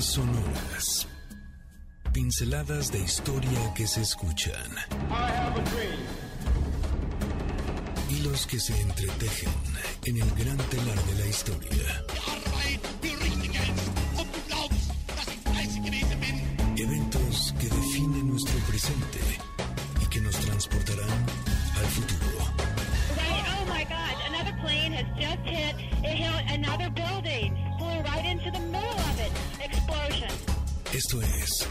Sonoras. Pinceladas de historia que se escuchan. Hilos que se entretejen en el gran telar de la historia. Eventos que definen nuestro presente y que nos transportarán al futuro. Oh my God, another plane has just hit, it hit another building, Esto es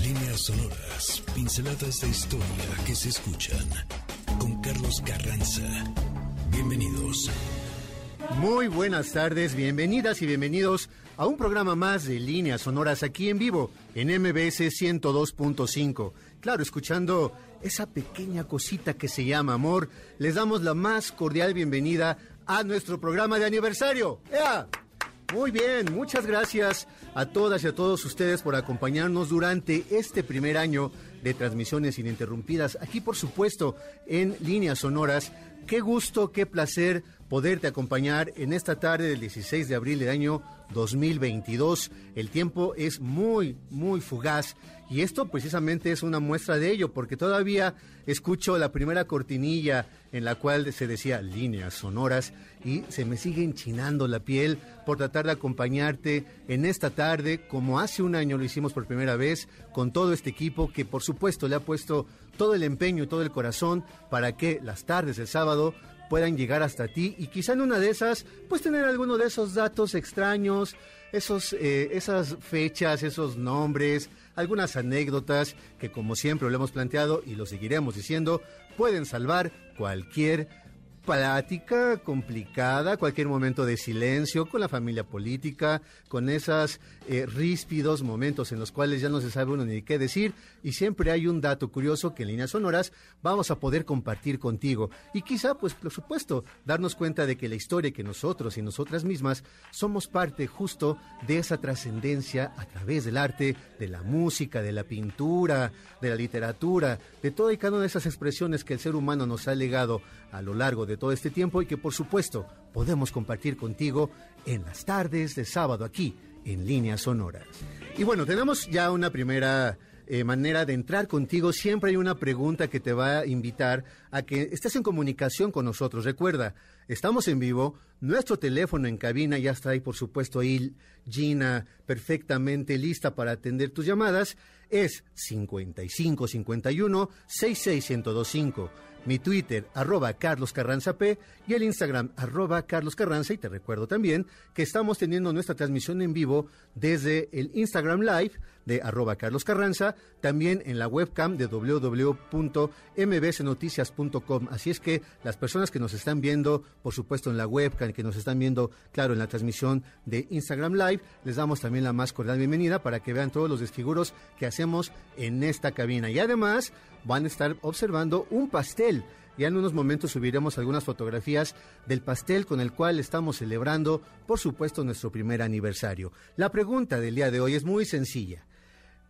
Líneas Sonoras, pinceladas de historia que se escuchan con Carlos Carranza. Bienvenidos. Muy buenas tardes, bienvenidas y bienvenidos a un programa más de Líneas Sonoras aquí en vivo en MBS 102.5. Claro, escuchando esa pequeña cosita que se llama amor, les damos la más cordial bienvenida a nuestro programa de aniversario. ¡Ea! Muy bien, muchas gracias a todas y a todos ustedes por acompañarnos durante este primer año de transmisiones ininterrumpidas, aquí por supuesto en líneas sonoras. Qué gusto, qué placer poderte acompañar en esta tarde del 16 de abril del año 2022. El tiempo es muy, muy fugaz y esto precisamente es una muestra de ello, porque todavía escucho la primera cortinilla en la cual se decía líneas sonoras y se me sigue enchinando la piel por tratar de acompañarte en esta tarde, como hace un año lo hicimos por primera vez, con todo este equipo que por supuesto le ha puesto todo el empeño y todo el corazón para que las tardes del sábado puedan llegar hasta ti y quizá en una de esas, pues tener alguno de esos datos extraños, esos, eh, esas fechas, esos nombres, algunas anécdotas que como siempre lo hemos planteado y lo seguiremos diciendo, pueden salvar cualquier plática complicada, cualquier momento de silencio con la familia política, con esos eh, ríspidos momentos en los cuales ya no se sabe uno ni qué decir y siempre hay un dato curioso que en líneas sonoras vamos a poder compartir contigo. Y quizá pues por supuesto darnos cuenta de que la historia que nosotros y nosotras mismas somos parte justo de esa trascendencia a través del arte, de la música, de la pintura, de la literatura, de toda y cada una de esas expresiones que el ser humano nos ha legado a lo largo de todo este tiempo y que por supuesto podemos compartir contigo en las tardes de sábado aquí en líneas sonoras. Y bueno, tenemos ya una primera eh, manera de entrar contigo. Siempre hay una pregunta que te va a invitar a que estés en comunicación con nosotros. Recuerda, estamos en vivo, nuestro teléfono en cabina ya está ahí, por supuesto, ahí Gina perfectamente lista para atender tus llamadas. Es 5551 66125 mi Twitter, arroba Carlos Carranza P, y el Instagram, arroba Carlos Carranza. Y te recuerdo también que estamos teniendo nuestra transmisión en vivo desde el Instagram Live de arroba Carlos Carranza, también en la webcam de www.mbsnoticias.com. Así es que las personas que nos están viendo, por supuesto en la webcam, que nos están viendo, claro, en la transmisión de Instagram Live, les damos también la más cordial bienvenida para que vean todos los desfiguros que hacemos en esta cabina. Y además van a estar observando un pastel. Ya en unos momentos subiremos algunas fotografías del pastel con el cual estamos celebrando, por supuesto, nuestro primer aniversario. La pregunta del día de hoy es muy sencilla.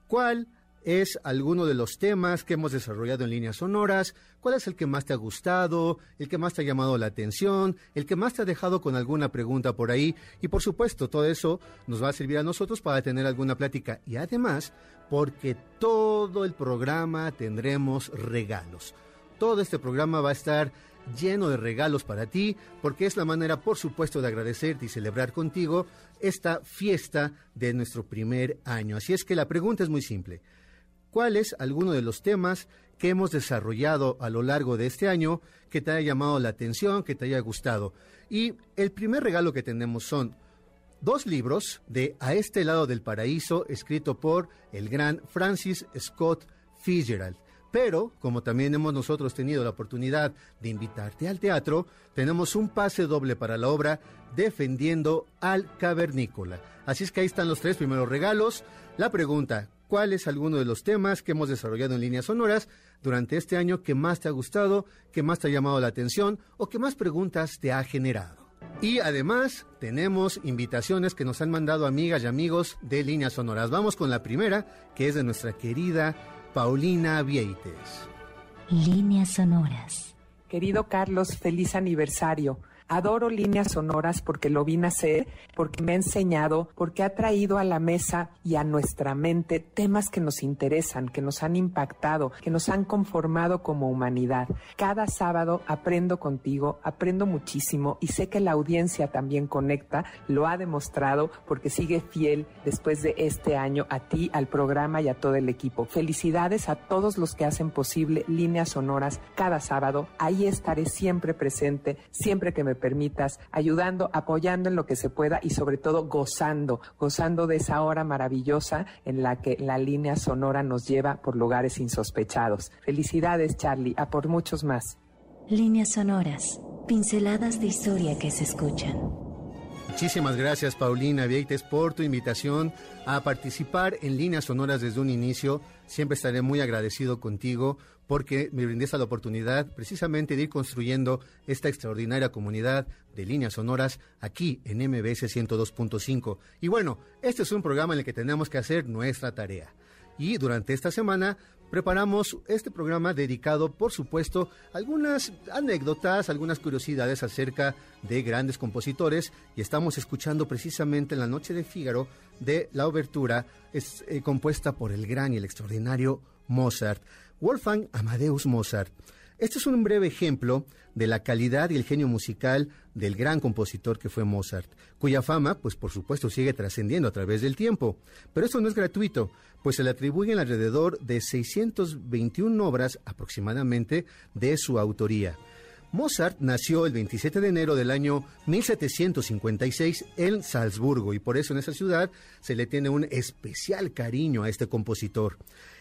¿Cuál es alguno de los temas que hemos desarrollado en líneas sonoras? ¿Cuál es el que más te ha gustado? ¿El que más te ha llamado la atención? ¿El que más te ha dejado con alguna pregunta por ahí? Y por supuesto, todo eso nos va a servir a nosotros para tener alguna plática. Y además, porque todo el programa tendremos regalos. Todo este programa va a estar lleno de regalos para ti, porque es la manera, por supuesto, de agradecerte y celebrar contigo esta fiesta de nuestro primer año. Así es que la pregunta es muy simple. ¿Cuál es alguno de los temas que hemos desarrollado a lo largo de este año que te haya llamado la atención, que te haya gustado? Y el primer regalo que tenemos son dos libros de A este lado del paraíso, escrito por el gran Francis Scott Fitzgerald. Pero, como también hemos nosotros tenido la oportunidad de invitarte al teatro, tenemos un pase doble para la obra Defendiendo al Cavernícola. Así es que ahí están los tres primeros regalos. La pregunta, ¿cuál es alguno de los temas que hemos desarrollado en líneas sonoras durante este año que más te ha gustado, que más te ha llamado la atención o que más preguntas te ha generado? Y además tenemos invitaciones que nos han mandado amigas y amigos de líneas sonoras. Vamos con la primera, que es de nuestra querida Paulina Vieites. Líneas sonoras. Querido Carlos, feliz aniversario. Adoro líneas sonoras porque lo vi nacer, porque me ha enseñado, porque ha traído a la mesa y a nuestra mente temas que nos interesan, que nos han impactado, que nos han conformado como humanidad. Cada sábado aprendo contigo, aprendo muchísimo y sé que la audiencia también conecta, lo ha demostrado porque sigue fiel después de este año a ti, al programa y a todo el equipo. Felicidades a todos los que hacen posible líneas sonoras cada sábado. Ahí estaré siempre presente, siempre que me permitas, ayudando, apoyando en lo que se pueda y sobre todo gozando, gozando de esa hora maravillosa en la que la línea sonora nos lleva por lugares insospechados. Felicidades, Charlie, a por muchos más. Líneas sonoras, pinceladas de historia que se escuchan. Muchísimas gracias, Paulina Vieites, por tu invitación a participar en líneas sonoras desde un inicio. Siempre estaré muy agradecido contigo porque me brindaste la oportunidad precisamente de ir construyendo esta extraordinaria comunidad de líneas sonoras aquí en MBS 102.5. Y bueno, este es un programa en el que tenemos que hacer nuestra tarea. Y durante esta semana preparamos este programa dedicado, por supuesto, a algunas anécdotas, algunas curiosidades acerca de grandes compositores y estamos escuchando precisamente en la noche de Fígaro de la obertura eh, compuesta por el gran y el extraordinario Mozart, Wolfgang Amadeus Mozart. Este es un breve ejemplo de la calidad y el genio musical del gran compositor que fue Mozart, cuya fama, pues por supuesto, sigue trascendiendo a través del tiempo. Pero esto no es gratuito, pues se le atribuyen alrededor de 621 obras aproximadamente de su autoría. Mozart nació el 27 de enero del año 1756 en Salzburgo y por eso en esa ciudad se le tiene un especial cariño a este compositor.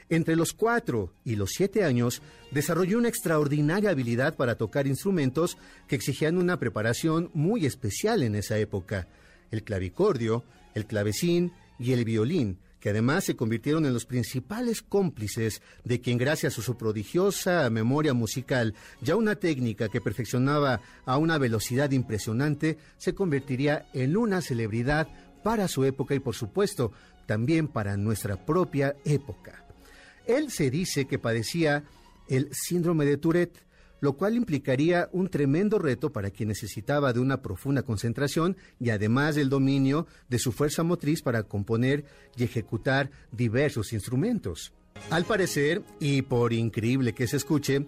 Entre los cuatro y los siete años desarrolló una extraordinaria habilidad para tocar instrumentos que exigían una preparación muy especial en esa época. El clavicordio, el clavecín y el violín, que además se convirtieron en los principales cómplices de quien gracias a su prodigiosa memoria musical, ya una técnica que perfeccionaba a una velocidad impresionante, se convertiría en una celebridad para su época y por supuesto también para nuestra propia época. Él se dice que padecía el síndrome de Tourette, lo cual implicaría un tremendo reto para quien necesitaba de una profunda concentración y además del dominio de su fuerza motriz para componer y ejecutar diversos instrumentos. Al parecer, y por increíble que se escuche,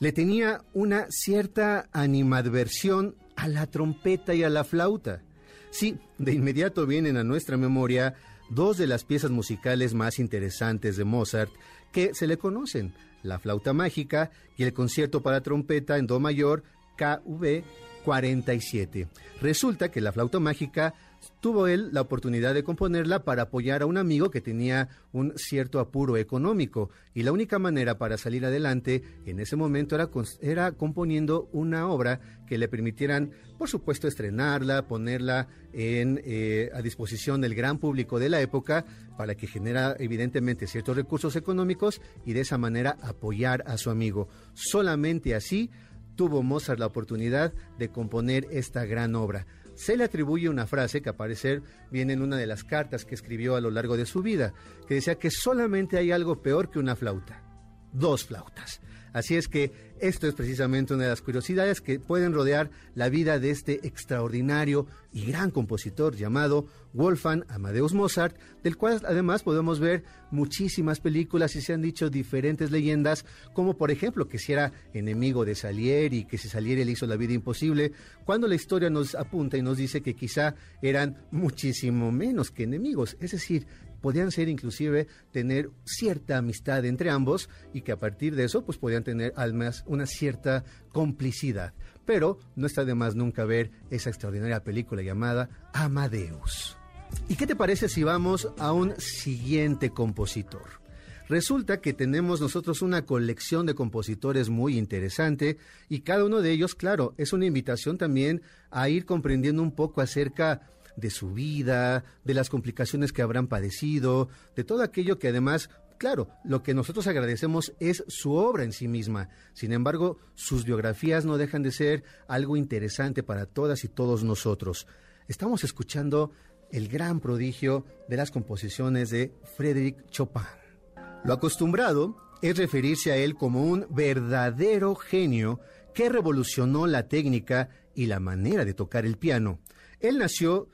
le tenía una cierta animadversión a la trompeta y a la flauta. Sí, de inmediato vienen a nuestra memoria dos de las piezas musicales más interesantes de Mozart que se le conocen, la flauta mágica y el concierto para trompeta en Do mayor KV 47. Resulta que la flauta mágica tuvo él la oportunidad de componerla para apoyar a un amigo que tenía un cierto apuro económico y la única manera para salir adelante en ese momento era, era componiendo una obra que le permitieran, por supuesto, estrenarla, ponerla en, eh, a disposición del gran público de la época para que genera evidentemente ciertos recursos económicos y de esa manera apoyar a su amigo. Solamente así tuvo Mozart la oportunidad de componer esta gran obra se le atribuye una frase que aparecer viene en una de las cartas que escribió a lo largo de su vida, que decía que solamente hay algo peor que una flauta, dos flautas. Así es que esto es precisamente una de las curiosidades que pueden rodear la vida de este extraordinario y gran compositor llamado Wolfgang Amadeus Mozart, del cual además podemos ver muchísimas películas y se han dicho diferentes leyendas, como por ejemplo que si era enemigo de Salieri que si Salieri le hizo la vida imposible, cuando la historia nos apunta y nos dice que quizá eran muchísimo menos que enemigos, es decir, podían ser inclusive tener cierta amistad entre ambos y que a partir de eso pues podían tener almas una cierta complicidad. Pero no está de más nunca ver esa extraordinaria película llamada Amadeus. ¿Y qué te parece si vamos a un siguiente compositor? Resulta que tenemos nosotros una colección de compositores muy interesante y cada uno de ellos, claro, es una invitación también a ir comprendiendo un poco acerca de su vida, de las complicaciones que habrán padecido, de todo aquello que además Claro, lo que nosotros agradecemos es su obra en sí misma. Sin embargo, sus biografías no dejan de ser algo interesante para todas y todos nosotros. Estamos escuchando el gran prodigio de las composiciones de Frédéric Chopin. Lo acostumbrado es referirse a él como un verdadero genio que revolucionó la técnica y la manera de tocar el piano. Él nació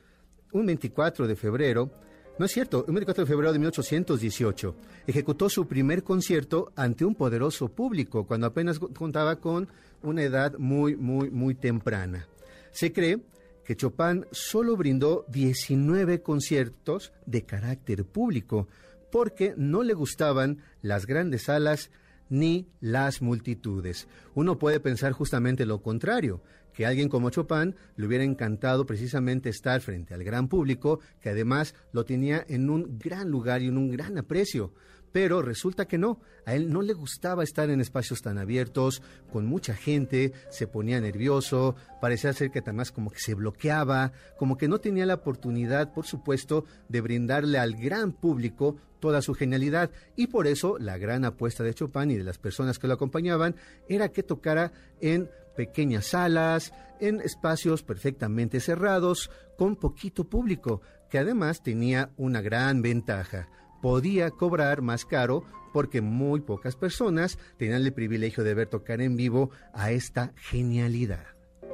un 24 de febrero, no es cierto, un 24 de febrero de 1818. Ejecutó su primer concierto ante un poderoso público cuando apenas contaba con una edad muy, muy, muy temprana. Se cree que Chopin solo brindó 19 conciertos de carácter público porque no le gustaban las grandes salas ni las multitudes. Uno puede pensar justamente lo contrario, que alguien como Chopin le hubiera encantado precisamente estar frente al gran público, que además lo tenía en un gran lugar y en un gran aprecio. Pero resulta que no, a él no le gustaba estar en espacios tan abiertos, con mucha gente, se ponía nervioso, parecía ser que además como que se bloqueaba, como que no tenía la oportunidad, por supuesto, de brindarle al gran público toda su genialidad y por eso la gran apuesta de Chopin y de las personas que lo acompañaban era que tocara en pequeñas salas, en espacios perfectamente cerrados, con poquito público, que además tenía una gran ventaja. Podía cobrar más caro porque muy pocas personas tenían el privilegio de ver tocar en vivo a esta genialidad.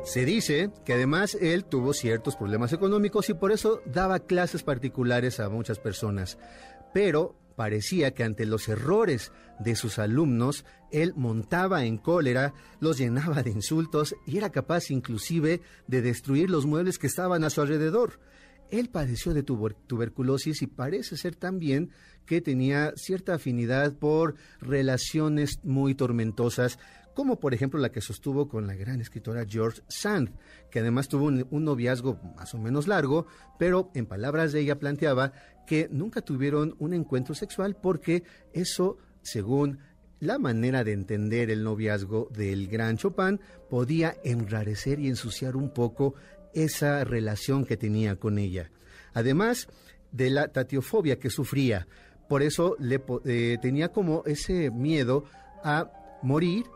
Se dice que además él tuvo ciertos problemas económicos y por eso daba clases particulares a muchas personas. Pero parecía que ante los errores de sus alumnos, él montaba en cólera, los llenaba de insultos y era capaz inclusive de destruir los muebles que estaban a su alrededor. Él padeció de tuberculosis y parece ser también que tenía cierta afinidad por relaciones muy tormentosas, como por ejemplo la que sostuvo con la gran escritora George Sand, que además tuvo un, un noviazgo más o menos largo, pero en palabras de ella planteaba que nunca tuvieron un encuentro sexual porque eso, según la manera de entender el noviazgo del gran Chopin, podía enrarecer y ensuciar un poco esa relación que tenía con ella. Además de la tatiofobia que sufría, por eso le, eh, tenía como ese miedo a morir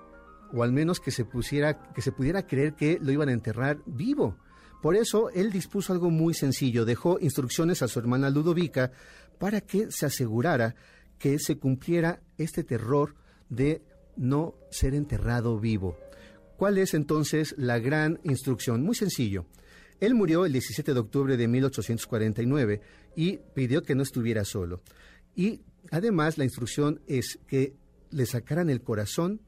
o al menos que se pusiera que se pudiera creer que lo iban a enterrar vivo. Por eso él dispuso algo muy sencillo, dejó instrucciones a su hermana Ludovica para que se asegurara que se cumpliera este terror de no ser enterrado vivo. ¿Cuál es entonces la gran instrucción? Muy sencillo. Él murió el 17 de octubre de 1849 y pidió que no estuviera solo. Y además la instrucción es que le sacaran el corazón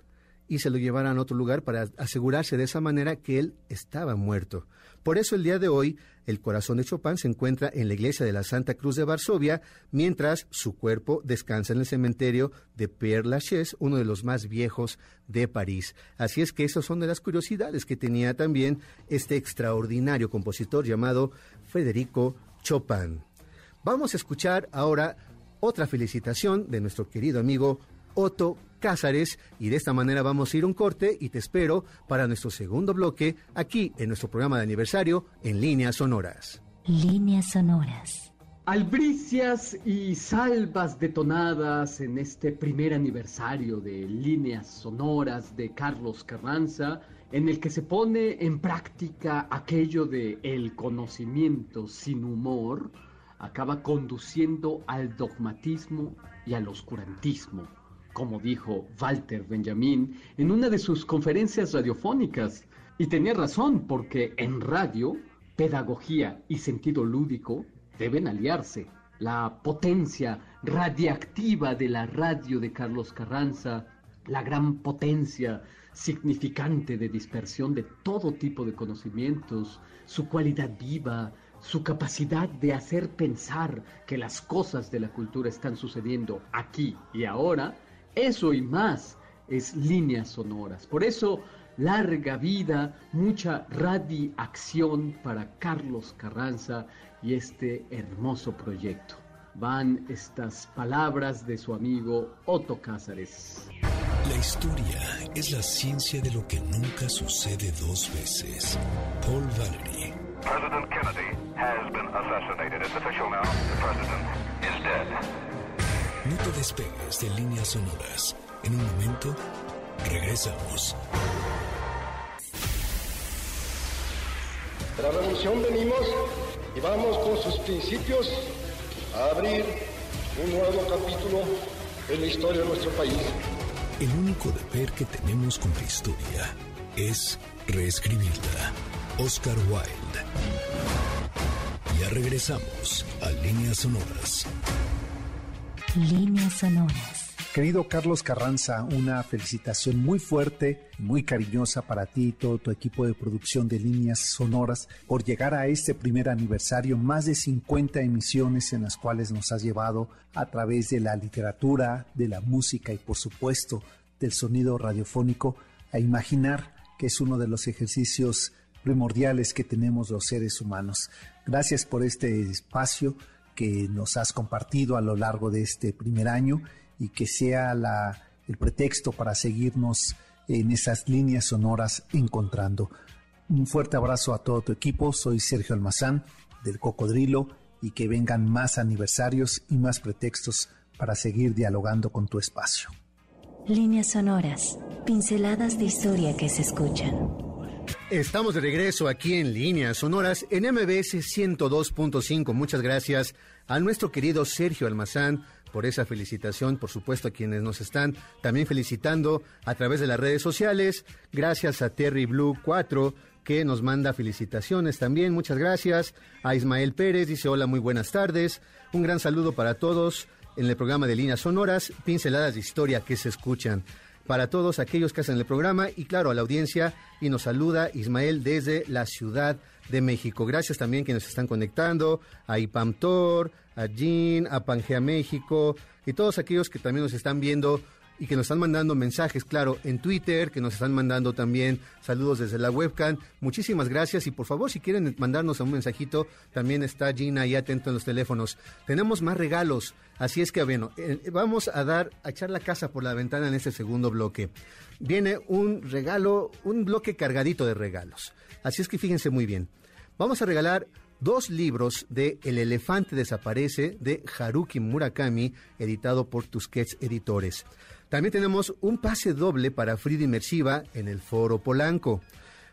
y se lo llevaran a otro lugar para asegurarse de esa manera que él estaba muerto. Por eso el día de hoy el corazón de Chopin se encuentra en la iglesia de la Santa Cruz de Varsovia, mientras su cuerpo descansa en el cementerio de Père Lachaise, uno de los más viejos de París. Así es que esas son de las curiosidades que tenía también este extraordinario compositor llamado Federico Chopin. Vamos a escuchar ahora otra felicitación de nuestro querido amigo Otto Cázares y de esta manera vamos a ir un corte y te espero para nuestro segundo bloque aquí en nuestro programa de aniversario en Líneas Sonoras. Líneas sonoras. Albricias y salvas detonadas en este primer aniversario de Líneas Sonoras de Carlos Carranza, en el que se pone en práctica aquello de el conocimiento sin humor, acaba conduciendo al dogmatismo y al oscurantismo como dijo Walter Benjamin en una de sus conferencias radiofónicas. Y tenía razón, porque en radio, pedagogía y sentido lúdico deben aliarse. La potencia radiactiva de la radio de Carlos Carranza, la gran potencia significante de dispersión de todo tipo de conocimientos, su cualidad viva, su capacidad de hacer pensar que las cosas de la cultura están sucediendo aquí y ahora, eso y más es líneas sonoras. Por eso, larga vida, mucha radiacción para Carlos Carranza y este hermoso proyecto. Van estas palabras de su amigo Otto Cázares. La historia es la ciencia de lo que nunca sucede dos veces. Paul Valery. President Kennedy has been assassinated. It's official now. The president is dead. No te despegues de líneas sonoras. En un momento, regresamos. De la revolución venimos y vamos con sus principios a abrir un nuevo capítulo en la historia de nuestro país. El único deber que tenemos con la historia es reescribirla. Oscar Wilde. Ya regresamos a Líneas Sonoras. Líneas sonoras. Querido Carlos Carranza, una felicitación muy fuerte, muy cariñosa para ti y todo tu equipo de producción de líneas sonoras por llegar a este primer aniversario, más de 50 emisiones en las cuales nos has llevado a través de la literatura, de la música y por supuesto del sonido radiofónico a imaginar que es uno de los ejercicios primordiales que tenemos los seres humanos. Gracias por este espacio que nos has compartido a lo largo de este primer año y que sea el pretexto para seguirnos en esas líneas sonoras encontrando. Un fuerte abrazo a todo tu equipo, soy Sergio Almazán del Cocodrilo y que vengan más aniversarios y más pretextos para seguir dialogando con tu espacio. Líneas sonoras, pinceladas de historia que se escuchan. Estamos de regreso aquí en Líneas Sonoras en MBS 102.5. Muchas gracias a nuestro querido Sergio Almazán por esa felicitación, por supuesto a quienes nos están también felicitando a través de las redes sociales. Gracias a Terry Blue 4 que nos manda felicitaciones también. Muchas gracias. A Ismael Pérez dice hola, muy buenas tardes. Un gran saludo para todos en el programa de Líneas Sonoras, pinceladas de historia que se escuchan. Para todos aquellos que hacen el programa y claro a la audiencia y nos saluda Ismael desde la Ciudad de México. Gracias también que nos están conectando, a IPAMTOR, a Jean, a Pangea México y todos aquellos que también nos están viendo y que nos están mandando mensajes, claro, en Twitter, que nos están mandando también saludos desde la webcam. Muchísimas gracias y por favor, si quieren mandarnos un mensajito, también está Gina ahí atento en los teléfonos. Tenemos más regalos, así es que bueno, eh, vamos a dar, a echar la casa por la ventana en este segundo bloque. Viene un regalo, un bloque cargadito de regalos. Así es que fíjense muy bien. Vamos a regalar dos libros de El elefante desaparece de Haruki Murakami, editado por Tusquets Editores. También tenemos un pase doble para Frida Inmersiva en el Foro Polanco.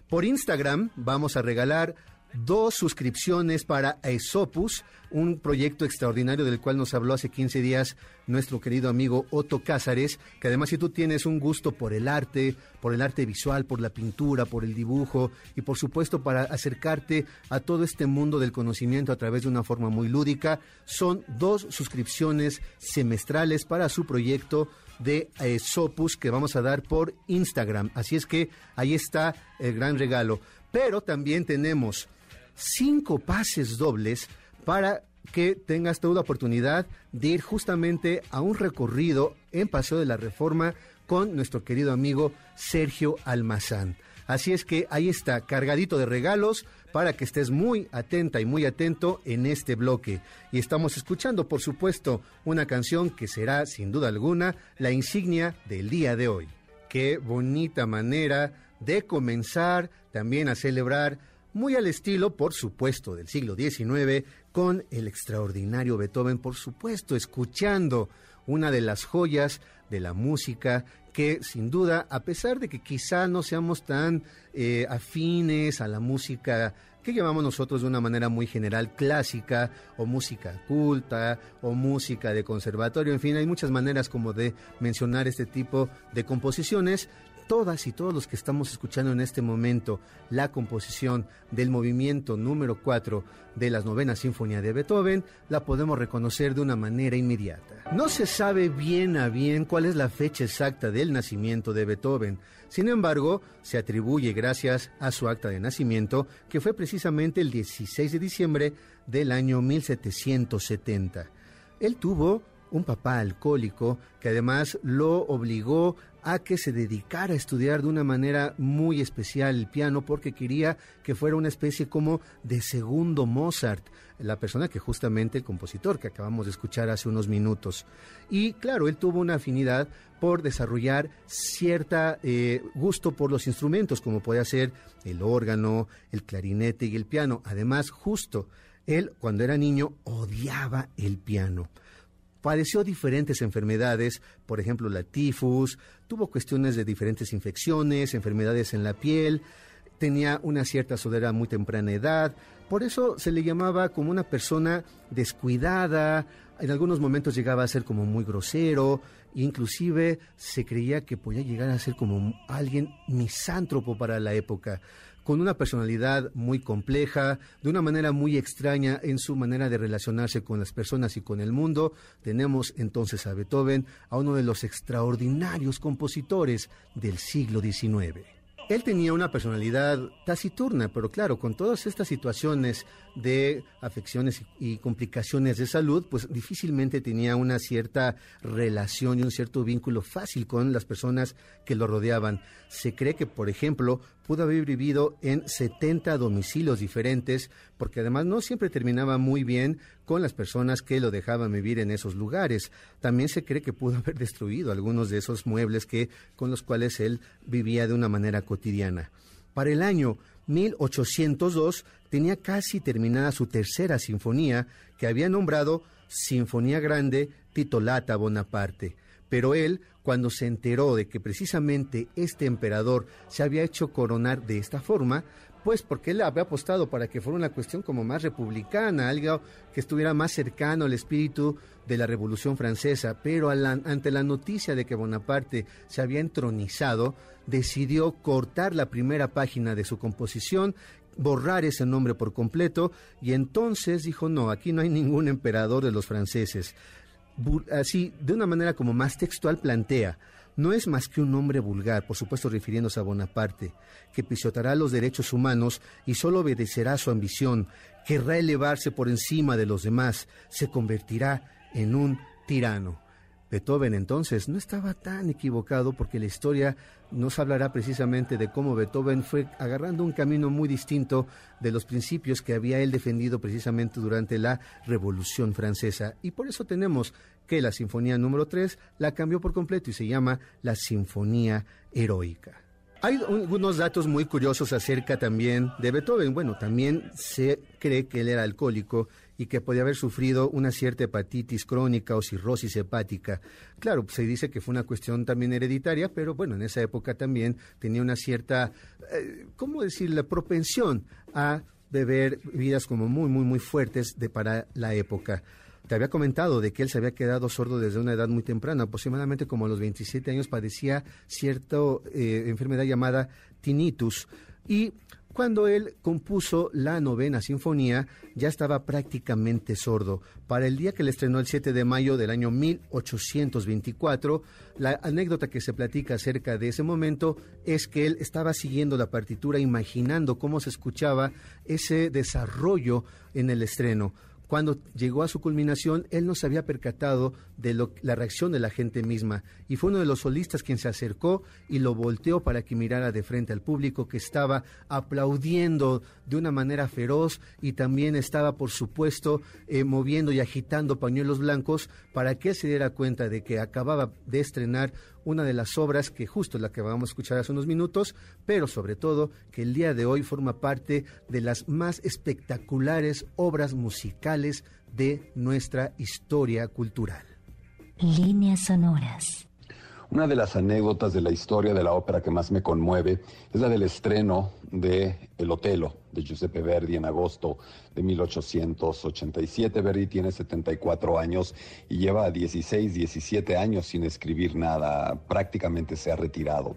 Por Instagram vamos a regalar dos suscripciones para Aesopus, un proyecto extraordinario del cual nos habló hace 15 días nuestro querido amigo Otto Cázares, que además si tú tienes un gusto por el arte, por el arte visual, por la pintura, por el dibujo y por supuesto para acercarte a todo este mundo del conocimiento a través de una forma muy lúdica, son dos suscripciones semestrales para su proyecto de Aesopus que vamos a dar por Instagram. Así es que ahí está el gran regalo. Pero también tenemos cinco pases dobles para que tengas toda la oportunidad de ir justamente a un recorrido en Paseo de la Reforma con nuestro querido amigo Sergio Almazán. Así es que ahí está, cargadito de regalos para que estés muy atenta y muy atento en este bloque. Y estamos escuchando, por supuesto, una canción que será, sin duda alguna, la insignia del día de hoy. Qué bonita manera de comenzar también a celebrar muy al estilo, por supuesto, del siglo XIX, con el extraordinario Beethoven, por supuesto, escuchando una de las joyas de la música que sin duda, a pesar de que quizá no seamos tan eh, afines a la música que llamamos nosotros de una manera muy general clásica o música culta o música de conservatorio, en fin, hay muchas maneras como de mencionar este tipo de composiciones, todas y todos los que estamos escuchando en este momento la composición del movimiento número 4 de las novena sinfonía de Beethoven, la podemos reconocer de una manera inmediata. No se sabe bien a bien cuál es la fecha exacta del nacimiento de Beethoven, sin embargo, se atribuye gracias a su acta de nacimiento, que fue precisamente el 16 de diciembre del año 1770. Él tuvo un papá alcohólico que además lo obligó a que se dedicara a estudiar de una manera muy especial el piano porque quería que fuera una especie como de segundo Mozart, la persona que justamente el compositor que acabamos de escuchar hace unos minutos. Y claro, él tuvo una afinidad por desarrollar cierta eh, gusto por los instrumentos, como puede ser el órgano, el clarinete y el piano. Además, justo él, cuando era niño, odiaba el piano padeció diferentes enfermedades, por ejemplo la tifus, tuvo cuestiones de diferentes infecciones, enfermedades en la piel, tenía una cierta sordera muy temprana edad, por eso se le llamaba como una persona descuidada, en algunos momentos llegaba a ser como muy grosero, inclusive se creía que podía llegar a ser como alguien misántropo para la época con una personalidad muy compleja, de una manera muy extraña en su manera de relacionarse con las personas y con el mundo. Tenemos entonces a Beethoven, a uno de los extraordinarios compositores del siglo XIX. Él tenía una personalidad taciturna, pero claro, con todas estas situaciones de afecciones y complicaciones de salud, pues difícilmente tenía una cierta relación y un cierto vínculo fácil con las personas que lo rodeaban. Se cree que, por ejemplo, pudo haber vivido en 70 domicilios diferentes, porque además no siempre terminaba muy bien con las personas que lo dejaban vivir en esos lugares. También se cree que pudo haber destruido algunos de esos muebles que con los cuales él vivía de una manera cotidiana. Para el año 1802 tenía casi terminada su tercera sinfonía, que había nombrado Sinfonía Grande titolata Bonaparte. Pero él, cuando se enteró de que precisamente este emperador se había hecho coronar de esta forma, pues porque él había apostado para que fuera una cuestión como más republicana, algo que estuviera más cercano al espíritu de la Revolución Francesa, pero ante la noticia de que Bonaparte se había entronizado, decidió cortar la primera página de su composición, borrar ese nombre por completo, y entonces dijo, no, aquí no hay ningún emperador de los franceses así, de una manera como más textual, plantea, no es más que un hombre vulgar, por supuesto refiriéndose a Bonaparte, que pisotará los derechos humanos y solo obedecerá a su ambición, querrá elevarse por encima de los demás, se convertirá en un tirano. Beethoven entonces no estaba tan equivocado porque la historia nos hablará precisamente de cómo Beethoven fue agarrando un camino muy distinto de los principios que había él defendido precisamente durante la Revolución Francesa. Y por eso tenemos que la Sinfonía número 3 la cambió por completo y se llama la Sinfonía Heroica. Hay algunos datos muy curiosos acerca también de Beethoven. Bueno, también se cree que él era alcohólico y que podía haber sufrido una cierta hepatitis crónica o cirrosis hepática. Claro, se dice que fue una cuestión también hereditaria, pero bueno, en esa época también tenía una cierta, eh, ¿cómo decir?, la propensión a beber bebidas como muy, muy, muy fuertes de para la época. Te había comentado de que él se había quedado sordo desde una edad muy temprana, aproximadamente como a los 27 años padecía cierta eh, enfermedad llamada tinnitus y cuando él compuso la novena sinfonía, ya estaba prácticamente sordo. Para el día que le estrenó el 7 de mayo del año 1824, la anécdota que se platica acerca de ese momento es que él estaba siguiendo la partitura, imaginando cómo se escuchaba ese desarrollo en el estreno cuando llegó a su culminación, él no se había percatado de la reacción de la gente misma. Y fue uno de los solistas quien se acercó y lo volteó para que mirara de frente al público que estaba aplaudiendo de una manera feroz y también estaba, por supuesto, eh, moviendo y agitando pañuelos blancos para que se diera cuenta de que acababa de estrenar una de las obras que justo la que vamos a escuchar hace unos minutos, pero sobre todo que el día de hoy forma parte de las más espectaculares obras musicales de nuestra historia cultural. Líneas sonoras. Una de las anécdotas de la historia de la ópera que más me conmueve es la del estreno de El Otelo de Giuseppe Verdi en agosto de 1887. Verdi tiene 74 años y lleva 16, 17 años sin escribir nada, prácticamente se ha retirado.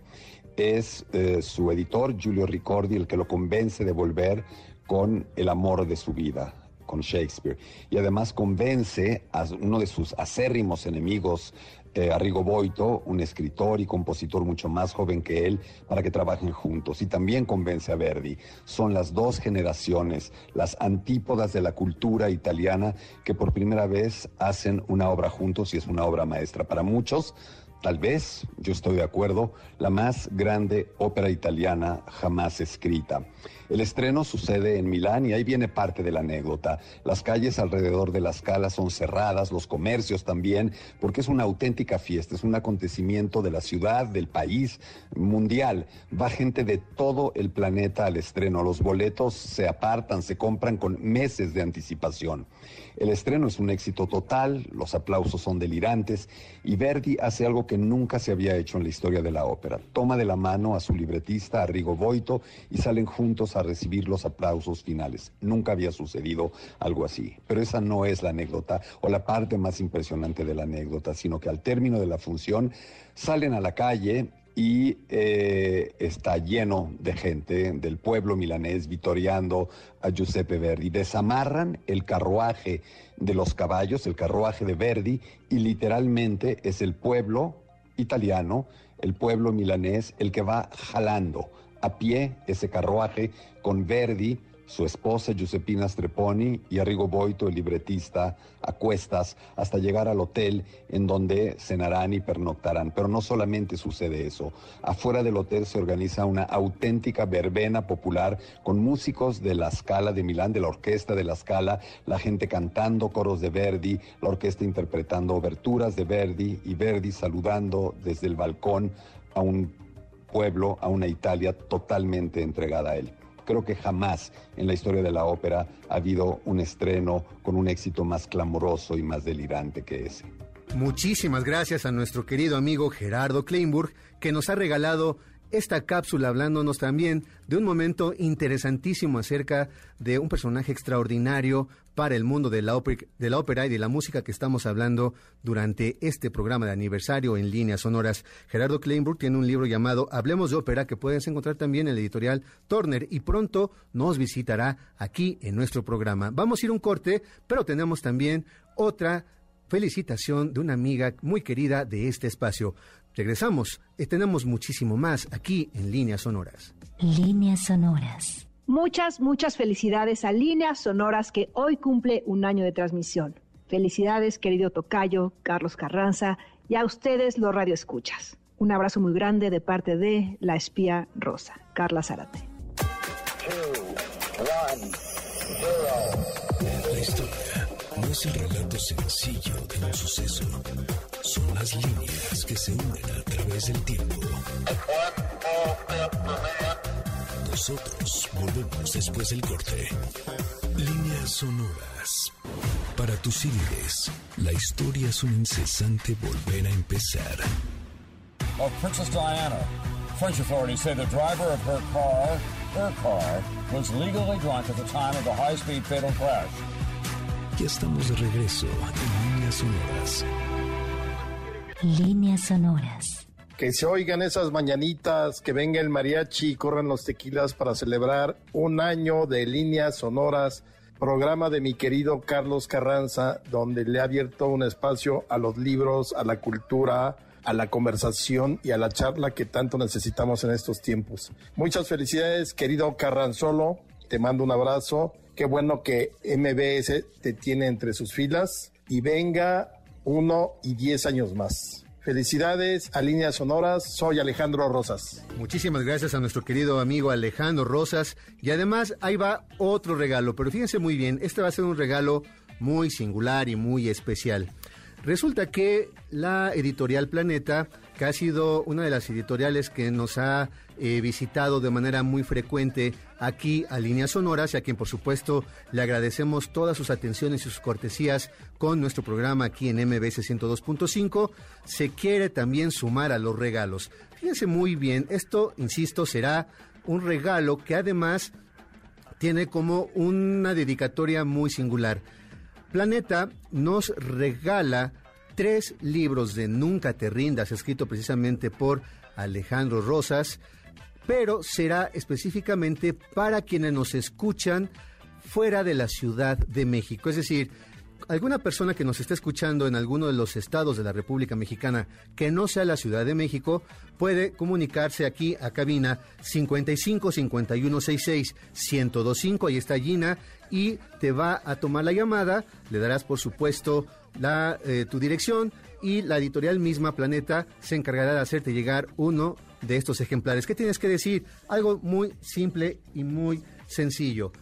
Es eh, su editor, Giulio Ricordi, el que lo convence de volver con el amor de su vida, con Shakespeare. Y además convence a uno de sus acérrimos enemigos, eh, Arrigo Boito, un escritor y compositor mucho más joven que él, para que trabajen juntos. Y también convence a Verdi. Son las dos generaciones, las antípodas de la cultura italiana, que por primera vez hacen una obra juntos y es una obra maestra. Para muchos, tal vez, yo estoy de acuerdo, la más grande ópera italiana jamás escrita. El estreno sucede en Milán y ahí viene parte de la anécdota. Las calles alrededor de la escala son cerradas, los comercios también, porque es una auténtica fiesta, es un acontecimiento de la ciudad, del país, mundial. Va gente de todo el planeta al estreno. Los boletos se apartan, se compran con meses de anticipación. El estreno es un éxito total, los aplausos son delirantes y Verdi hace algo que nunca se había hecho en la historia de la ópera. Toma de la mano a su libretista, a Rigo Boito, y salen juntos a recibir los aplausos finales. Nunca había sucedido algo así. Pero esa no es la anécdota o la parte más impresionante de la anécdota, sino que al término de la función salen a la calle y eh, está lleno de gente del pueblo milanés vitoreando a Giuseppe Verdi. Desamarran el carruaje de los caballos, el carruaje de Verdi, y literalmente es el pueblo italiano, el pueblo milanés, el que va jalando a pie ese carruaje con Verdi su esposa Giuseppina Streponi y Arrigo Boito, el libretista, a cuestas hasta llegar al hotel en donde cenarán y pernoctarán. Pero no solamente sucede eso. Afuera del hotel se organiza una auténtica verbena popular con músicos de la Scala de Milán, de la orquesta de la Scala, la gente cantando coros de Verdi, la orquesta interpretando oberturas de Verdi y Verdi saludando desde el balcón a un pueblo, a una Italia totalmente entregada a él. Creo que jamás en la historia de la ópera ha habido un estreno con un éxito más clamoroso y más delirante que ese. Muchísimas gracias a nuestro querido amigo Gerardo Kleinburg, que nos ha regalado esta cápsula hablándonos también de un momento interesantísimo acerca de un personaje extraordinario para el mundo de la, ópera, de la ópera y de la música que estamos hablando durante este programa de aniversario en líneas sonoras. Gerardo Kleinburg tiene un libro llamado Hablemos de ópera que puedes encontrar también en la editorial Turner y pronto nos visitará aquí en nuestro programa. Vamos a ir un corte, pero tenemos también otra felicitación de una amiga muy querida de este espacio. Regresamos tenemos muchísimo más aquí en Líneas Sonoras. Líneas Sonoras. Muchas, muchas felicidades a Líneas Sonoras que hoy cumple un año de transmisión. Felicidades, querido Tocayo, Carlos Carranza, y a ustedes los radioescuchas. Un abrazo muy grande de parte de la espía rosa, Carla Zárate. La historia no es el relato sencillo de un suceso. Son las líneas que se unen a través del tiempo. Nosotros volvemos después del corte. Líneas sonoras. Para tus CDs, la historia es un incesante volver a empezar. Of Princess Diana. French authorities say the driver of her car, her car, was legally drunk at the time of the high-speed fatal crash. Ya estamos de regreso en Líneas Sonoras. Líneas Sonoras. Que se oigan esas mañanitas, que venga el mariachi y corran los tequilas para celebrar un año de líneas sonoras, programa de mi querido Carlos Carranza, donde le ha abierto un espacio a los libros, a la cultura, a la conversación y a la charla que tanto necesitamos en estos tiempos. Muchas felicidades, querido Carranzolo, te mando un abrazo. Qué bueno que MBS te tiene entre sus filas y venga uno y diez años más. Felicidades a Líneas Sonoras, soy Alejandro Rosas. Muchísimas gracias a nuestro querido amigo Alejandro Rosas. Y además ahí va otro regalo, pero fíjense muy bien, este va a ser un regalo muy singular y muy especial. Resulta que la editorial Planeta, que ha sido una de las editoriales que nos ha eh, visitado de manera muy frecuente aquí a Líneas Sonoras y a quien por supuesto le agradecemos todas sus atenciones y sus cortesías con nuestro programa aquí en MBS 102.5, se quiere también sumar a los regalos. Fíjense muy bien, esto, insisto, será un regalo que además tiene como una dedicatoria muy singular. Planeta nos regala tres libros de Nunca te rindas, escrito precisamente por Alejandro Rosas, pero será específicamente para quienes nos escuchan fuera de la Ciudad de México. Es decir, alguna persona que nos esté escuchando en alguno de los estados de la República Mexicana que no sea la Ciudad de México puede comunicarse aquí a cabina 55 51 66 1025. Ahí está Gina y te va a tomar la llamada. Le darás, por supuesto, la, eh, tu dirección y la editorial misma Planeta se encargará de hacerte llegar uno de estos ejemplares. ¿Qué tienes que decir? Algo muy simple y muy sencillo.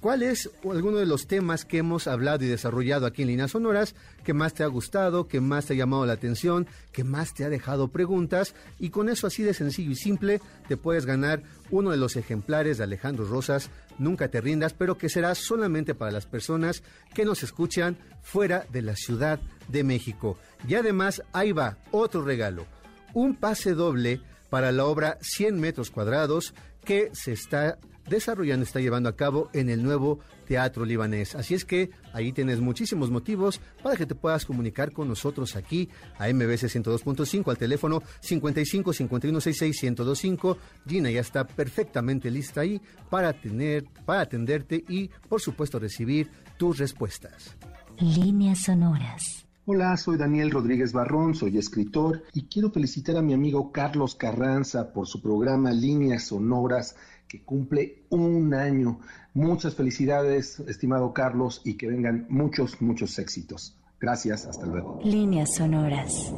¿Cuál es alguno de los temas que hemos hablado y desarrollado aquí en Líneas Sonoras que más te ha gustado, que más te ha llamado la atención, que más te ha dejado preguntas? Y con eso así de sencillo y simple te puedes ganar uno de los ejemplares de Alejandro Rosas, Nunca te rindas, pero que será solamente para las personas que nos escuchan fuera de la Ciudad de México. Y además ahí va otro regalo, un pase doble para la obra 100 metros cuadrados que se está desarrollando, está llevando a cabo en el nuevo Teatro Libanés. Así es que ahí tienes muchísimos motivos para que te puedas comunicar con nosotros aquí a MBC 102.5 al teléfono 55 51 66 1025. Gina ya está perfectamente lista ahí para tener para atenderte y por supuesto recibir tus respuestas. Líneas sonoras. Hola, soy Daniel Rodríguez Barrón, soy escritor y quiero felicitar a mi amigo Carlos Carranza por su programa Líneas Sonoras que cumple un año. Muchas felicidades, estimado Carlos, y que vengan muchos, muchos éxitos. Gracias, hasta luego. Líneas sonoras.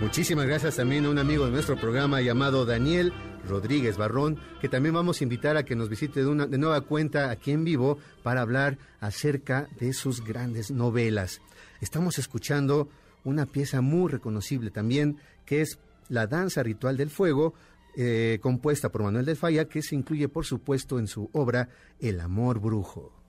Muchísimas gracias también a un amigo de nuestro programa llamado Daniel Rodríguez Barrón, que también vamos a invitar a que nos visite de, nueva cuenta aquí en vivo para hablar acerca de sus grandes novelas. Estamos escuchando una pieza muy reconocible también, que es La Danza Ritual del Fuego, eh, compuesta por Manuel de Falla, que se incluye por supuesto en su obra El Amor Brujo.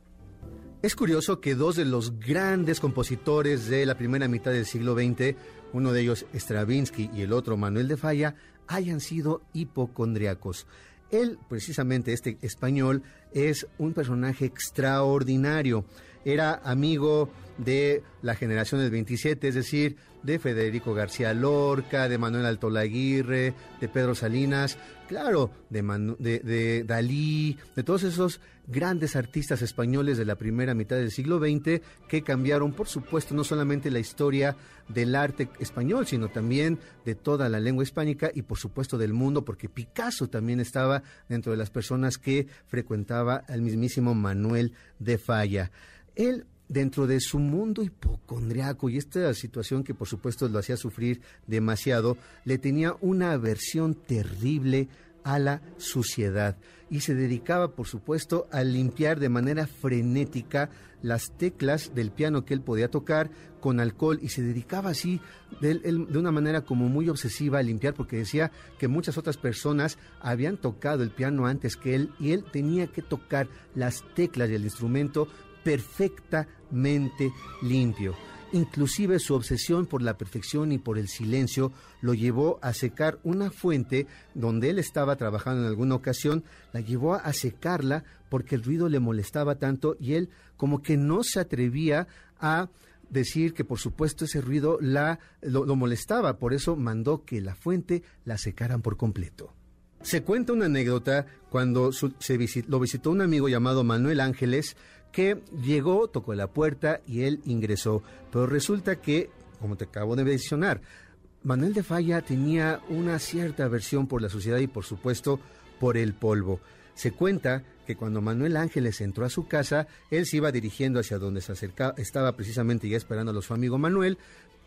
Es curioso que dos de los grandes compositores de la primera mitad del siglo XX, uno de ellos Stravinsky y el otro Manuel de Falla, hayan sido hipocondriacos. Él, precisamente este español, es un personaje extraordinario. Era amigo de la generación del 27, es decir, de Federico García Lorca, de Manuel Alto Laguirre, de Pedro Salinas, claro, de, de, Dalí, de todos esos grandes artistas españoles de la primera mitad del siglo XX que cambiaron, por supuesto, no solamente la historia del arte español, sino también de toda la lengua hispánica y, por supuesto, del mundo, porque Picasso también estaba dentro de las personas que frecuentaba al mismísimo Manuel de Falla. Él dentro de su mundo hipocondriaco y esta situación que por supuesto lo hacía sufrir demasiado, le tenía una aversión terrible a la suciedad. Y se dedicaba por supuesto a limpiar de manera frenética las teclas del piano que él podía tocar con alcohol y se dedicaba así de, de, una manera como muy obsesiva a limpiar porque decía que muchas otras personas habían tocado el piano antes que él y él tenía que tocar las teclas del instrumento perfectamente limpio. Inclusive su obsesión por la perfección y por el silencio lo llevó a secar una fuente donde él estaba trabajando en alguna ocasión, la llevó a secarla porque el ruido le molestaba tanto y él como que no se atrevía a decir que por supuesto ese ruido la, lo, molestaba, por eso mandó que la fuente la secaran por completo. Se cuenta una anécdota cuando se lo visitó un amigo llamado Manuel Ángeles, que llegó, tocó la puerta y él ingresó. Pero resulta que, como te acabo de mencionar, Manuel de Falla tenía una cierta aversión por la suciedad y por supuesto por el polvo. Se cuenta que cuando Manuel Ángeles entró a su casa, él se iba dirigiendo hacia donde se acercaba, estaba precisamente ya esperando a su amigo Manuel,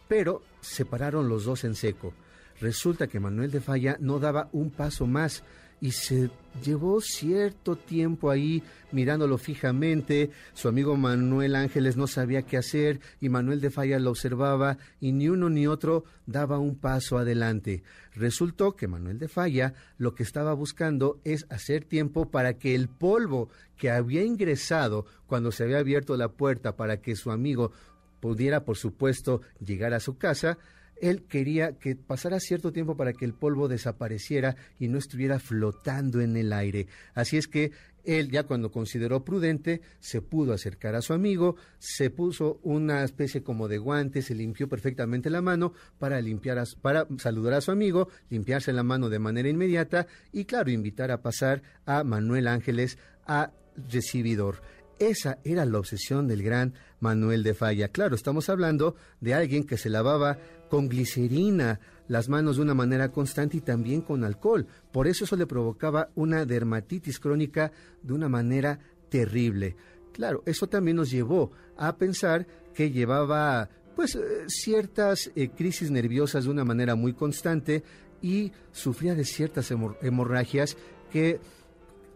pero se pararon los dos en seco. Resulta que Manuel de Falla no daba un paso más y se llevó cierto tiempo ahí mirándolo fijamente. Su amigo Manuel Ángeles no sabía qué hacer y Manuel de Falla lo observaba y ni uno ni otro daba un paso adelante. Resultó que Manuel de Falla lo que estaba buscando es hacer tiempo para que el polvo que había ingresado cuando se había abierto la puerta para que su amigo pudiera, por supuesto, llegar a su casa, él quería que pasara cierto tiempo para que el polvo desapareciera y no estuviera flotando en el aire. Así es que él ya cuando consideró prudente se pudo acercar a su amigo, se puso una especie como de guante, se limpió perfectamente la mano para limpiar para saludar a su amigo, limpiarse la mano de manera inmediata y claro, invitar a pasar a Manuel Ángeles a recibidor. Esa era la obsesión del gran Manuel de Falla. Claro, estamos hablando de alguien que se lavaba con glicerina las manos de una manera constante y también con alcohol. Por eso eso le provocaba una dermatitis crónica de una manera terrible. Claro, eso también nos llevó a pensar que llevaba pues eh, ciertas eh, crisis nerviosas de una manera muy constante y sufría de ciertas hemorragias que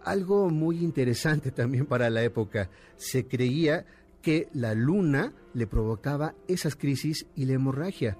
algo muy interesante también para la época. Se creía que la luna le provocaba esas crisis y la hemorragia.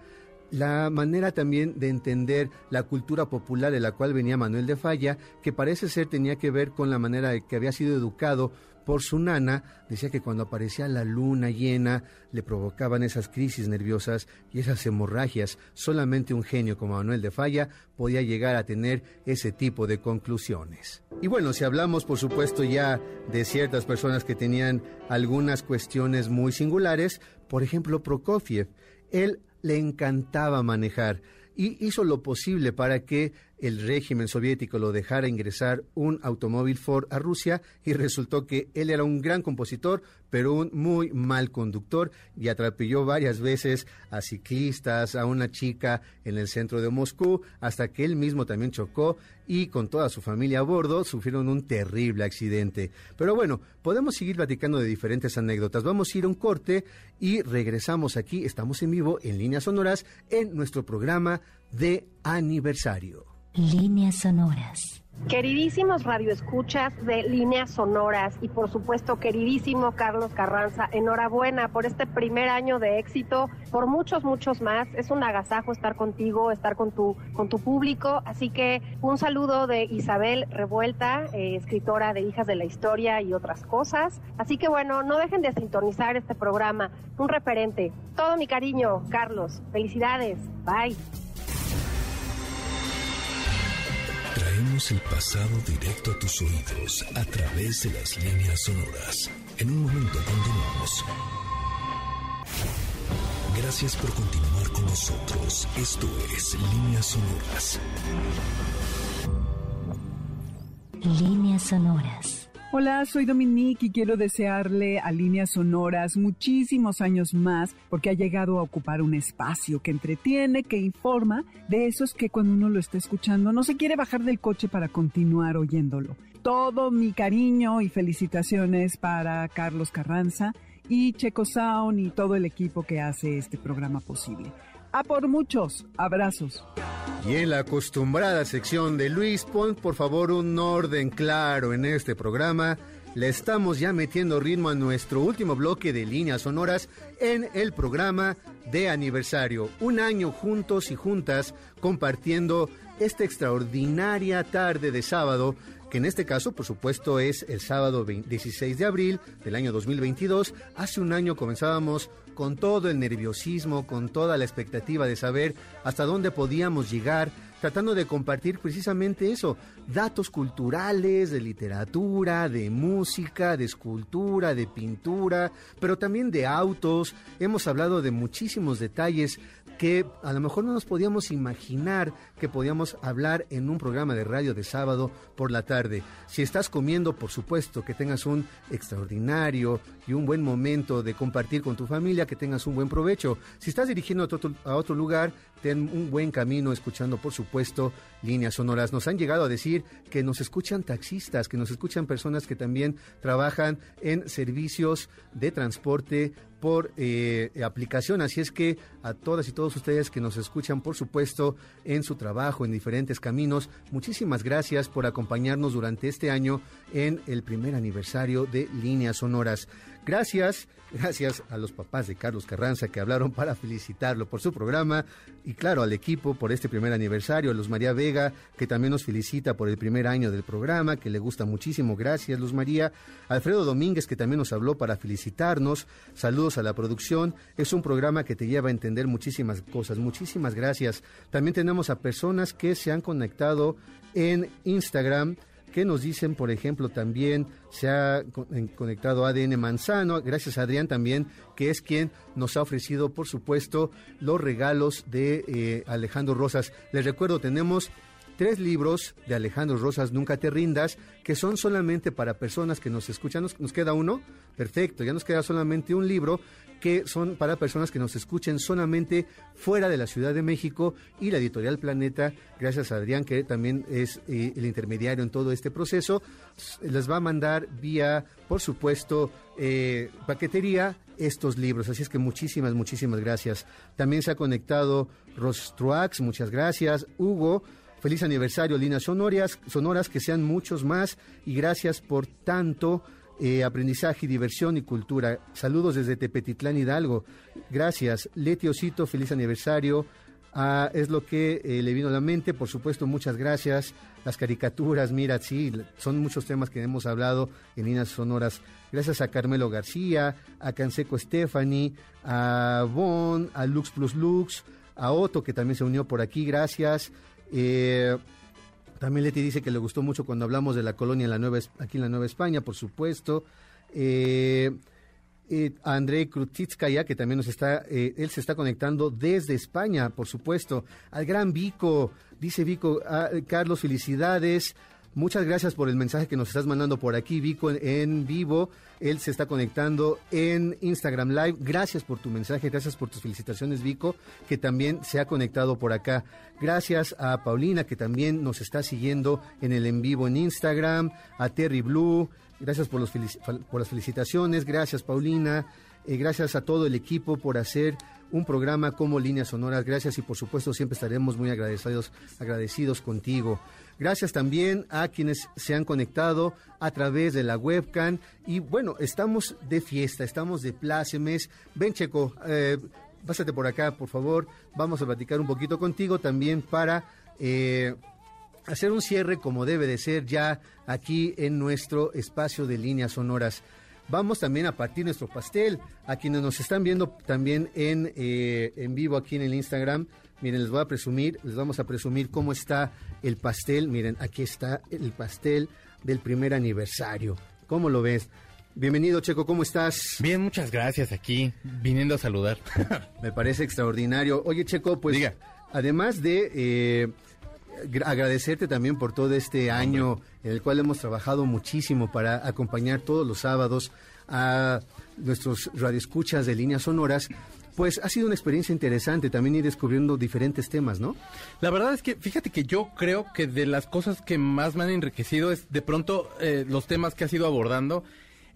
La manera también de entender la cultura popular de la cual venía Manuel de Falla, que parece ser tenía que ver con la manera de que había sido educado por su nana, decía que cuando aparecía la luna llena le provocaban esas crisis nerviosas y esas hemorragias. Solamente un genio como Manuel de Falla podía llegar a tener ese tipo de conclusiones. Y bueno, si hablamos por supuesto ya de ciertas personas que tenían algunas cuestiones muy singulares, por ejemplo Prokofiev, él le encantaba manejar y hizo lo posible para que el régimen soviético lo dejara ingresar un automóvil Ford a Rusia y resultó que él era un gran compositor, pero un muy mal conductor y atropelló varias veces a ciclistas, a una chica en el centro de Moscú, hasta que él mismo también chocó y con toda su familia a bordo sufrieron un terrible accidente. Pero bueno, podemos seguir platicando de diferentes anécdotas. Vamos a ir a un corte y regresamos aquí, estamos en vivo en líneas sonoras en nuestro programa de aniversario. Líneas sonoras. Queridísimos radioescuchas de líneas sonoras y por supuesto queridísimo Carlos Carranza, enhorabuena por este primer año de éxito, por muchos, muchos más. Es un agasajo estar contigo, estar con tu, con tu público. Así que un saludo de Isabel Revuelta, eh, escritora de Hijas de la Historia y otras cosas. Así que bueno, no dejen de sintonizar este programa, un referente. Todo mi cariño, Carlos. Felicidades. Bye. Traemos el pasado directo a tus oídos a través de las líneas sonoras. En un momento continuamos. Gracias por continuar con nosotros. Esto es Líneas Sonoras. Líneas sonoras. Hola, soy Dominique y quiero desearle a Líneas Sonoras muchísimos años más porque ha llegado a ocupar un espacio que entretiene, que informa, de esos que cuando uno lo está escuchando no se quiere bajar del coche para continuar oyéndolo. Todo mi cariño y felicitaciones para Carlos Carranza y Checo Sound y todo el equipo que hace este programa posible. A por muchos, abrazos. Y en la acostumbrada sección de Luis, pon por favor un orden claro en este programa. Le estamos ya metiendo ritmo a nuestro último bloque de líneas sonoras en el programa de aniversario. Un año juntos y juntas compartiendo esta extraordinaria tarde de sábado que en este caso, por supuesto, es el sábado 16 de abril del año 2022. Hace un año comenzábamos con todo el nerviosismo, con toda la expectativa de saber hasta dónde podíamos llegar, tratando de compartir precisamente eso, datos culturales, de literatura, de música, de escultura, de pintura, pero también de autos. Hemos hablado de muchísimos detalles que a lo mejor no nos podíamos imaginar que podíamos hablar en un programa de radio de sábado por la tarde. Si estás comiendo, por supuesto, que tengas un extraordinario y un buen momento de compartir con tu familia, que tengas un buen provecho. Si estás dirigiendo a otro, a otro lugar, ten un buen camino escuchando, por supuesto, líneas sonoras. Nos han llegado a decir que nos escuchan taxistas, que nos escuchan personas que también trabajan en servicios de transporte por eh, aplicación. Así es que a todas y todos ustedes que nos escuchan, por supuesto, en su trabajo, en diferentes caminos, muchísimas gracias por acompañarnos durante este año en el primer aniversario de Líneas Sonoras. Gracias, gracias a los papás de Carlos Carranza que hablaron para felicitarlo por su programa y claro al equipo por este primer aniversario, a Luz María Vega que también nos felicita por el primer año del programa, que le gusta muchísimo, gracias Luz María, Alfredo Domínguez que también nos habló para felicitarnos, saludos a la producción, es un programa que te lleva a entender muchísimas cosas, muchísimas gracias. También tenemos a personas que se han conectado en Instagram, que nos dicen, por ejemplo, también se ha conectado ADN Manzano, gracias a Adrián también, que es quien nos ha ofrecido, por supuesto, los regalos de eh, Alejandro Rosas. Les recuerdo, tenemos tres libros de Alejandro Rosas, Nunca te rindas, que son solamente para personas que nos escuchan. Nos, nos, queda uno, perfecto, ya nos queda solamente un libro que son para personas que nos escuchen solamente fuera de la Ciudad de México y la editorial Planeta, gracias a Adrián, que también es eh, el intermediario en todo este proceso, les va a mandar vía, por supuesto, eh, paquetería estos libros. Así es que muchísimas, muchísimas gracias. También se ha conectado Rostruax, muchas gracias. Hugo, Feliz aniversario, líneas sonoras, sonoras que sean muchos más y gracias por tanto eh, aprendizaje, diversión y cultura. Saludos desde Tepetitlán Hidalgo. Gracias. Leti Osito, feliz aniversario. Ah, es lo que eh, le vino a la mente. Por supuesto, muchas gracias. Las caricaturas, mira, sí, son muchos temas que hemos hablado en líneas sonoras. Gracias a Carmelo García, a Canseco Stephanie, a Bon, a Lux Plus Lux, a Otto, que también se unió por aquí. Gracias. Eh, también Leti dice que le gustó mucho cuando hablamos de la colonia en la nueva, aquí en la Nueva España, por supuesto. Eh, eh, Andrei Krutitskaya, que también nos está, eh, él se está conectando desde España, por supuesto. Al gran Vico, dice Vico, ah, Carlos, felicidades. Muchas gracias por el mensaje que nos estás mandando por aquí, Vico, en, vivo. Él se está conectando en Instagram Live. Gracias por tu mensaje, gracias por tus felicitaciones, Vico, que también se ha conectado por acá. Gracias a Paulina, que también nos está siguiendo en el en vivo en Instagram. A Terry Blue, gracias por, los por las felicitaciones. Gracias, Paulina. Eh, gracias a todo el equipo por hacer un programa como Líneas Sonoras. Gracias y por supuesto siempre estaremos muy agradecidos, agradecidos contigo. Gracias también a quienes se han conectado a través de la webcam. Y bueno, estamos de fiesta, estamos de plácemes. Ven, Checo, eh, pásate por acá, por favor. Vamos a platicar un poquito contigo también para eh, hacer un cierre como debe de ser ya aquí en nuestro espacio de líneas sonoras. Vamos también a partir nuestro pastel. A quienes nos están viendo también en, eh, en vivo aquí en el Instagram, miren, les voy a presumir, les vamos a presumir cómo está el pastel. Miren, aquí está el pastel del primer aniversario. ¿Cómo lo ves? Bienvenido, Checo, ¿cómo estás? Bien, muchas gracias aquí, viniendo a saludar. Me parece extraordinario. Oye, Checo, pues Diga. además de eh, agradecerte también por todo este año en el cual hemos trabajado muchísimo para acompañar todos los sábados a nuestros radioescuchas de líneas sonoras, pues ha sido una experiencia interesante también ir descubriendo diferentes temas, ¿no? La verdad es que fíjate que yo creo que de las cosas que más me han enriquecido es de pronto eh, los temas que has ido abordando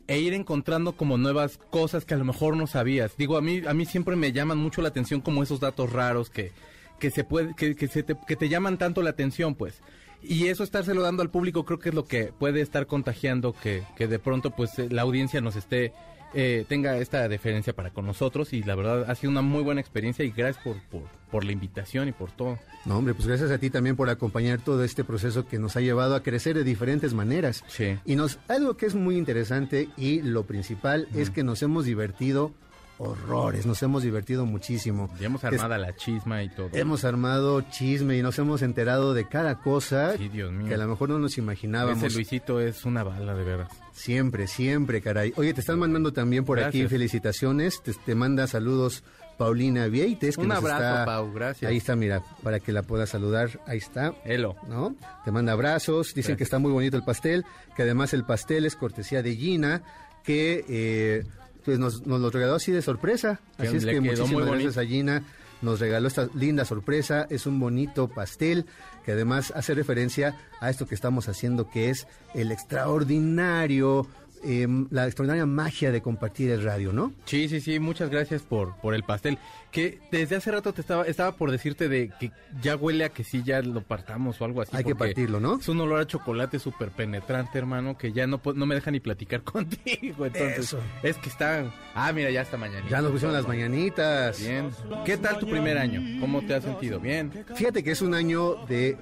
e ir encontrando como nuevas cosas que a lo mejor no sabías. Digo, a mí a mí siempre me llaman mucho la atención como esos datos raros que que se puede que, que se te, que te llaman tanto la atención, pues. Y eso estárselo dando al público creo que es lo que puede estar contagiando que, que de pronto pues eh, la audiencia nos esté eh, tenga esta deferencia para con nosotros y la verdad ha sido una muy buena experiencia y gracias por, por, por, la invitación y por todo. No, hombre, pues gracias a ti también por acompañar todo este proceso que nos ha llevado a crecer de diferentes maneras. Sí. Y nos, algo que es muy interesante y lo principal mm. es que nos hemos divertido horrores, nos hemos divertido muchísimo. Ya hemos armado es, la chisma y todo. Hemos armado chisme y nos hemos enterado de cada cosa sí, Dios mío. que a lo mejor no nos imaginábamos. Ese Luisito es una bala, de veras. Siempre, siempre, caray. Oye, te están mandando también por gracias. aquí felicitaciones, te, te, manda saludos Paulina Vieites. Que Un nos abrazo, está, Pau, gracias. Ahí está, mira, para que la puedas saludar, ahí está. Elo. ¿No? Te manda abrazos, dicen gracias. que está muy bonito el pastel, que además el pastel es cortesía de Gina, que... Eh, pues nos, nos, lo regaló así de sorpresa. Que así es que muchísimas gracias a Gina. Nos regaló esta linda sorpresa. Es un bonito pastel que además hace referencia a esto que estamos haciendo, que es el extraordinario, eh, la extraordinaria magia de compartir el radio, ¿no? Sí, sí, sí. Muchas gracias por, por el pastel. Que desde hace rato te estaba, estaba por decirte de que ya huele a que sí, ya lo partamos o algo así. Hay que partirlo, ¿no? Es un olor a chocolate súper penetrante, hermano, que ya no, no me deja ni platicar contigo. Entonces, Eso. es que está. Ah, mira, ya está mañanita. Ya nos pusieron las mañanitas. Bien. ¿Qué tal tu primer año? ¿Cómo te has sentido? Bien. Fíjate que es un año de,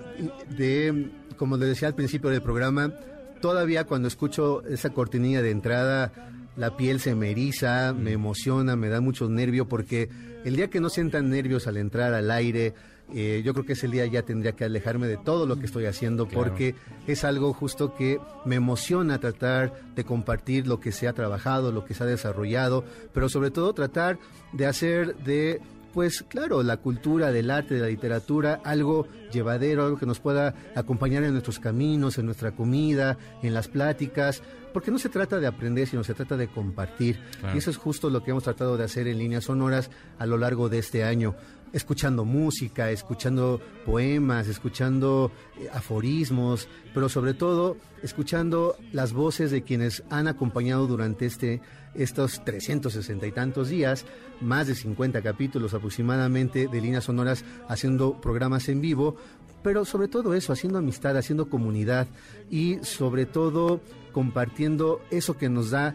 de como le decía al principio del programa, todavía cuando escucho esa cortinilla de entrada, la piel se me eriza, me emociona, me da mucho nervio porque el día que no sientan nervios al entrar al aire, eh, yo creo que ese día ya tendría que alejarme de todo lo que estoy haciendo Claro. porque es algo justo que me emociona tratar de compartir lo que se ha trabajado, lo que se ha desarrollado, pero sobre todo tratar de hacer de pues claro, la cultura, del arte, de la literatura, algo llevadero, algo que nos pueda acompañar en nuestros caminos, en nuestra comida, en las pláticas, porque no se trata de aprender, sino se trata de compartir. Claro. Y eso es justo lo que hemos tratado de hacer en líneas sonoras a lo largo de este año. Escuchando música, escuchando poemas, escuchando eh, aforismos, pero sobre todo escuchando las voces de quienes han acompañado durante este estos 360 y tantos días, más de 50 capítulos aproximadamente de líneas sonoras haciendo programas en vivo, pero sobre todo eso, haciendo amistad, haciendo comunidad y sobre todo compartiendo eso que nos da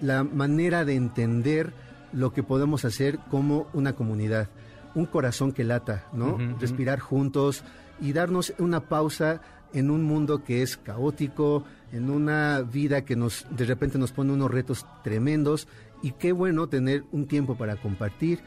la manera de entender lo que podemos hacer como una comunidad. Un corazón que lata, ¿no? Respirar juntos y darnos una pausa en un mundo que es caótico, en una vida que nos de repente nos pone unos retos tremendos y qué bueno tener un tiempo para compartir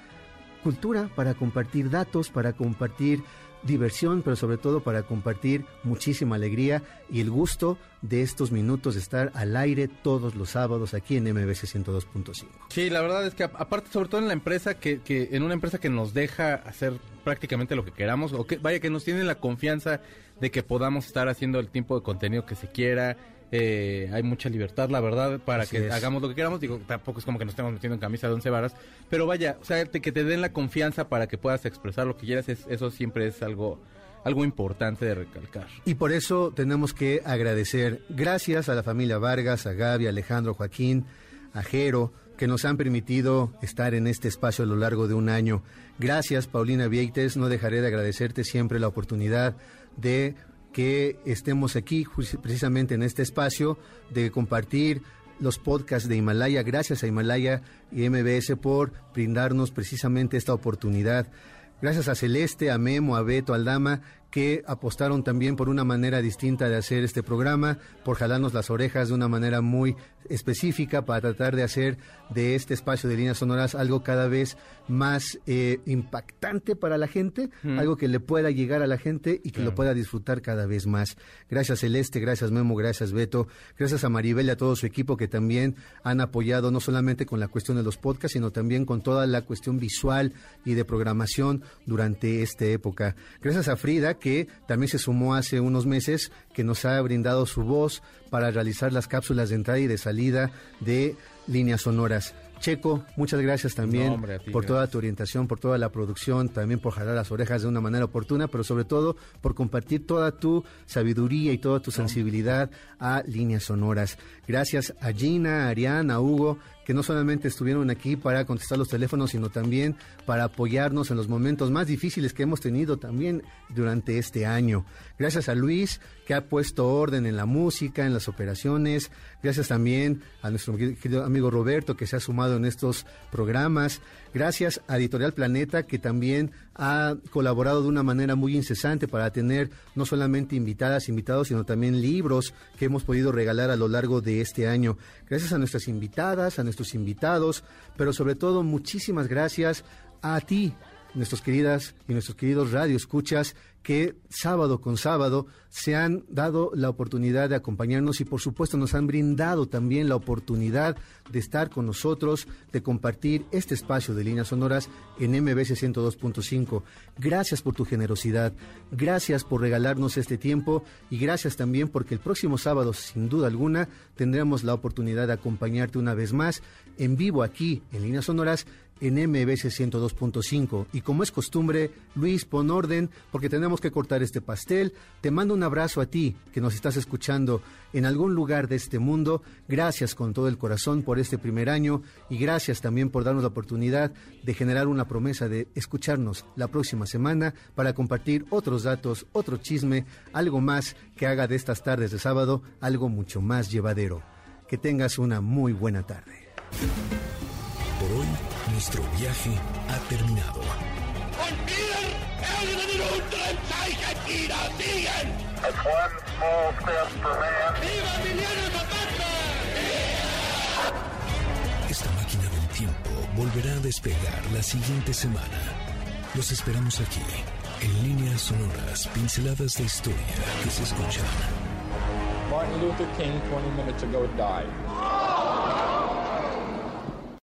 cultura, para compartir datos, para compartir diversión, pero sobre todo para compartir muchísima alegría y el gusto de estos minutos de estar al aire todos los sábados aquí en MBC 102.5. Sí, la verdad es que aparte, sobre todo en la empresa, que, que en una empresa que nos deja hacer prácticamente lo que queramos, o que vaya, que nos tiene la confianza de que podamos estar haciendo el tipo de contenido que se quiera, eh, hay mucha libertad, la verdad, para que hagamos lo que queramos. Digo, tampoco es como que nos estemos metiendo en camisa de once varas, pero vaya, o sea, que te den la confianza para que puedas expresar lo que quieras, eso siempre es algo algo importante de recalcar. Y por eso tenemos que agradecer, gracias a la familia Vargas, a Gaby, a Alejandro, Joaquín, a Jero, que nos han permitido estar en este espacio a lo largo de un año. Gracias, Paulina Vieites, no dejaré de agradecerte siempre la oportunidad de que estemos aquí precisamente en este espacio de compartir los podcasts de Himalaya. Gracias a Himalaya y MBS por brindarnos precisamente esta oportunidad. Gracias a Celeste, a Memo, a Beto, al Dama, que apostaron también por una manera distinta de hacer este programa, por jalarnos las orejas de una manera muy específica para tratar de hacer de este espacio de líneas sonoras algo cada vez más eh, impactante para la gente, algo que le pueda llegar a la gente y que lo pueda disfrutar cada vez más. Gracias Celeste, gracias Memo, gracias Beto, gracias a Maribel y a todo su equipo que también han apoyado no solamente con la cuestión de los podcasts, sino también con toda la cuestión visual y de programación durante esta época. Gracias a Frida, que también se sumó hace unos meses, que nos ha brindado su voz para realizar las cápsulas de entrada y de salida de líneas sonoras. Checo, muchas gracias también por toda tu orientación, por toda la producción, también por jalar las orejas de una manera oportuna, pero sobre todo por compartir toda tu sabiduría y toda tu sensibilidad a líneas sonoras. Gracias a Gina, a Ariana, a Hugo, que no solamente estuvieron aquí para contestar los teléfonos, sino también para apoyarnos en los momentos más difíciles que hemos tenido también durante este año. Gracias a Luis, que ha puesto orden en la música, en las operaciones. Gracias también a nuestro querido amigo Roberto, que se ha sumado en estos programas. Gracias a Editorial Planeta, que también ha colaborado de una manera muy incesante para tener no solamente invitadas, invitados, sino también libros que hemos podido regalar a lo largo de este año. Gracias a nuestras invitadas, a nuestros invitados, pero sobre todo muchísimas gracias a ti, nuestros queridas y nuestros queridos radioescuchas que sábado con sábado se han dado la oportunidad de acompañarnos y por supuesto nos han brindado también la oportunidad de estar con nosotros, de compartir este espacio de líneas sonoras en MBC 102.5. Gracias por tu generosidad, gracias por regalarnos este tiempo y gracias también porque el próximo sábado, sin duda alguna, tendremos la oportunidad de acompañarte una vez más en vivo aquí en líneas sonoras en MBC 102.5. Y como es costumbre, Luis, pon orden porque tenemos que cortar este pastel. Te mando un abrazo a ti que nos estás escuchando en algún lugar de este mundo. Gracias con todo el corazón por este primer año y gracias también por darnos la oportunidad de generar una promesa de escucharnos la próxima semana para compartir otros datos, otro chisme, algo más que haga de estas tardes de sábado algo mucho más llevadero. Que tengas una muy buena tarde. Nuestro viaje ha terminado. Esta máquina del tiempo volverá a despegar la siguiente semana. Los esperamos aquí, en líneas sonoras, pinceladas de historia que se escuchan. Martin Luther King, 20 minutes ago, died.